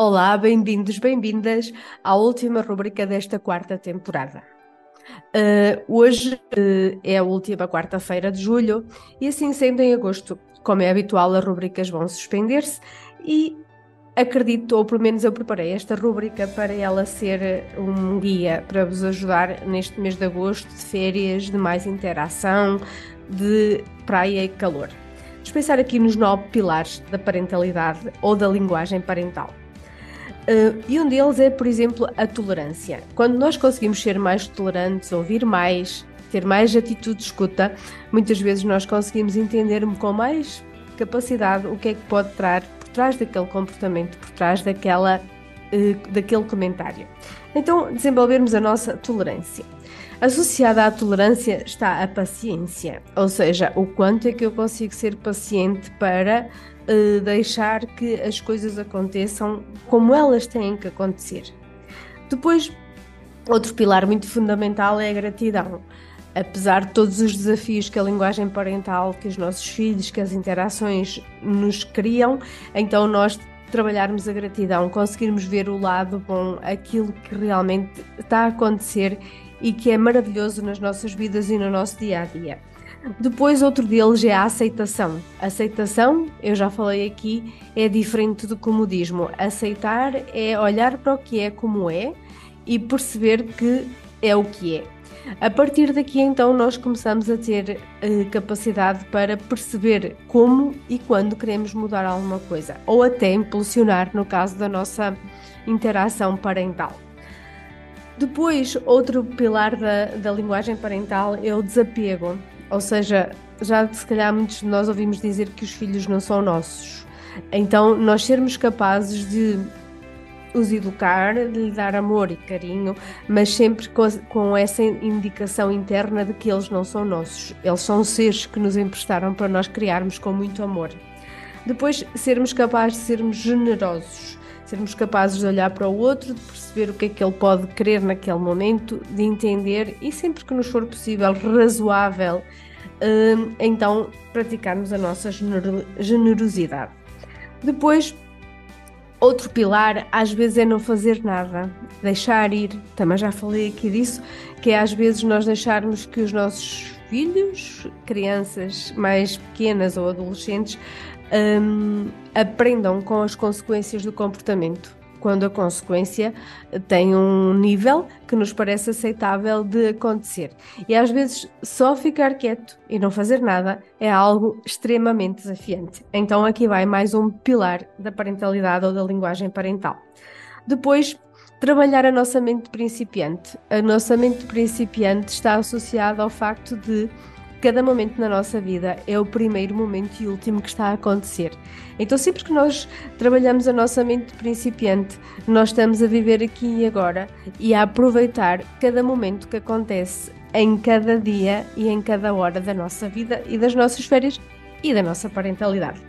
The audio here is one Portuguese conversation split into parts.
Olá, bem-vindos, bem-vindas à última rubrica desta quarta temporada. Uh, hoje uh, é a última quarta-feira de julho e assim sendo em agosto, como é habitual, as rubricas vão suspender-se e acredito, ou pelo menos eu preparei esta rubrica para ela ser um guia para vos ajudar neste mês de agosto, de férias, de mais interação, de praia e calor. Vamos pensar aqui nos nove pilares da parentalidade ou da linguagem parental. Uh, e um deles é, por exemplo, a tolerância. Quando nós conseguimos ser mais tolerantes, ouvir mais, ter mais atitude de escuta, muitas vezes nós conseguimos entender com mais capacidade o que é que pode estar por trás daquele comportamento, por trás daquela, uh, daquele comentário. Então, desenvolvermos a nossa tolerância. Associada à tolerância está a paciência, ou seja, o quanto é que eu consigo ser paciente para uh, deixar que as coisas aconteçam como elas têm que acontecer. Depois, outro pilar muito fundamental é a gratidão. Apesar de todos os desafios que a linguagem parental, que os nossos filhos, que as interações nos criam, então nós trabalharmos a gratidão, conseguirmos ver o lado bom, aquilo que realmente está a acontecer e que é maravilhoso nas nossas vidas e no nosso dia a dia. Depois, outro deles é a aceitação. Aceitação, eu já falei aqui, é diferente do comodismo. Aceitar é olhar para o que é como é e perceber que é o que é. A partir daqui, então, nós começamos a ter uh, capacidade para perceber como e quando queremos mudar alguma coisa, ou até impulsionar, no caso da nossa interação parental. Depois, outro pilar da, da linguagem parental é o desapego. Ou seja, já se calhar muitos de nós ouvimos dizer que os filhos não são nossos. Então, nós sermos capazes de os educar, de lhe dar amor e carinho, mas sempre com, com, essa indicação interna de que eles não são nossos. Eles são seres que nos emprestaram para nós criarmos com muito amor. Depois, sermos capazes de sermos generosos, sermos capazes de olhar para o outro, de perceber o que é que ele pode querer naquele momento, de entender e sempre que nos for possível, razoável, hum, então praticarmos a nossa generosidade. Depois, outro pilar às vezes é não fazer nada, deixar ir. Também já falei aqui disso, que é às vezes nós deixarmos que os nossos filhos, crianças mais pequenas ou adolescentes, um, aprendam com as consequências do comportamento. Quando a consequência tem um nível que nos parece aceitável de acontecer. E às vezes só ficar quieto e não fazer nada é algo extremamente desafiante. Então aqui vai mais um pilar da parentalidade ou da linguagem parental. Depois, trabalhar a nossa mente principiante. A nossa mente principiante está associada ao facto de cada momento na nossa vida é o primeiro momento e último que está a acontecer. Então, sempre que nós trabalhamos a nossa mente principiante, nós estamos a viver aqui e agora e a aproveitar cada momento que acontece em cada dia e em cada hora da nossa vida e das nossas férias e da nossa parentalidade.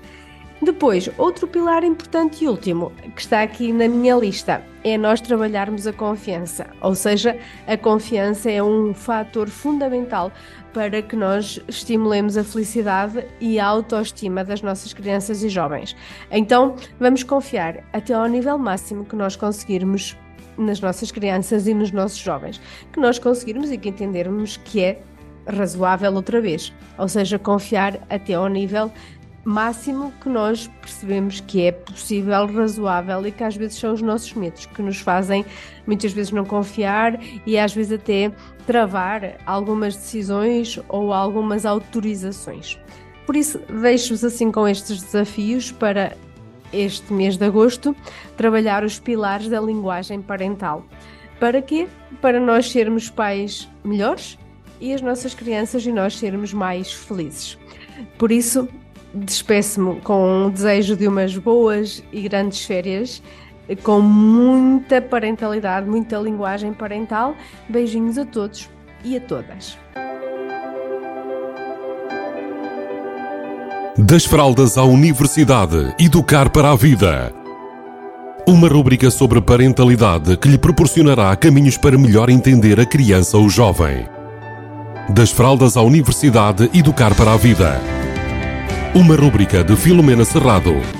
Depois, outro pilar importante e último que está aqui na minha lista é nós trabalharmos a confiança, ou seja, a confiança é um fator fundamental para que nós estimulemos a felicidade e a autoestima das nossas crianças e jovens. Então, vamos confiar até ao nível máximo que nós conseguirmos nas nossas crianças e nos nossos jovens, que nós conseguirmos e que entendermos que é razoável outra vez, ou seja, confiar até ao nível máximo que nós percebemos que é possível, razoável e que às vezes são os nossos medos que nos fazem muitas vezes não confiar e às vezes até travar algumas decisões ou algumas autorizações. Por isso, deixo-vos assim com estes desafios para este mês de agosto trabalhar os pilares da linguagem parental. Para quê? Para nós sermos pais melhores e as nossas crianças e nós sermos mais felizes. Por isso, despeço-me com o desejo de umas boas e grandes férias, com muita parentalidade, muita linguagem parental. Beijinhos a todos e a todas. Das fraldas à universidade, educar para a vida. Uma rubrica sobre parentalidade que lhe proporcionará caminhos para melhor entender a criança ou jovem. Das fraldas à universidade, educar para a vida. Uma rubrica de Filomena Serrado.